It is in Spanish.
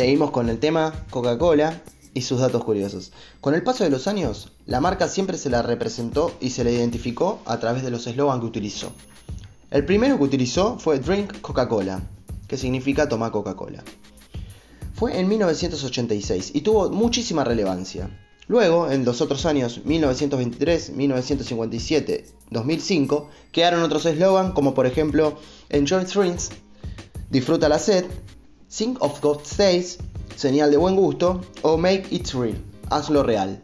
Seguimos con el tema Coca-Cola y sus datos curiosos. Con el paso de los años, la marca siempre se la representó y se la identificó a través de los eslogans que utilizó. El primero que utilizó fue Drink Coca-Cola, que significa tomar Coca-Cola. Fue en 1986 y tuvo muchísima relevancia. Luego, en los otros años 1923, 1957, 2005, quedaron otros eslogans como por ejemplo Enjoy Drinks, Disfruta la sed, Think of God's Days, Señal de buen gusto o Make it real, hazlo real.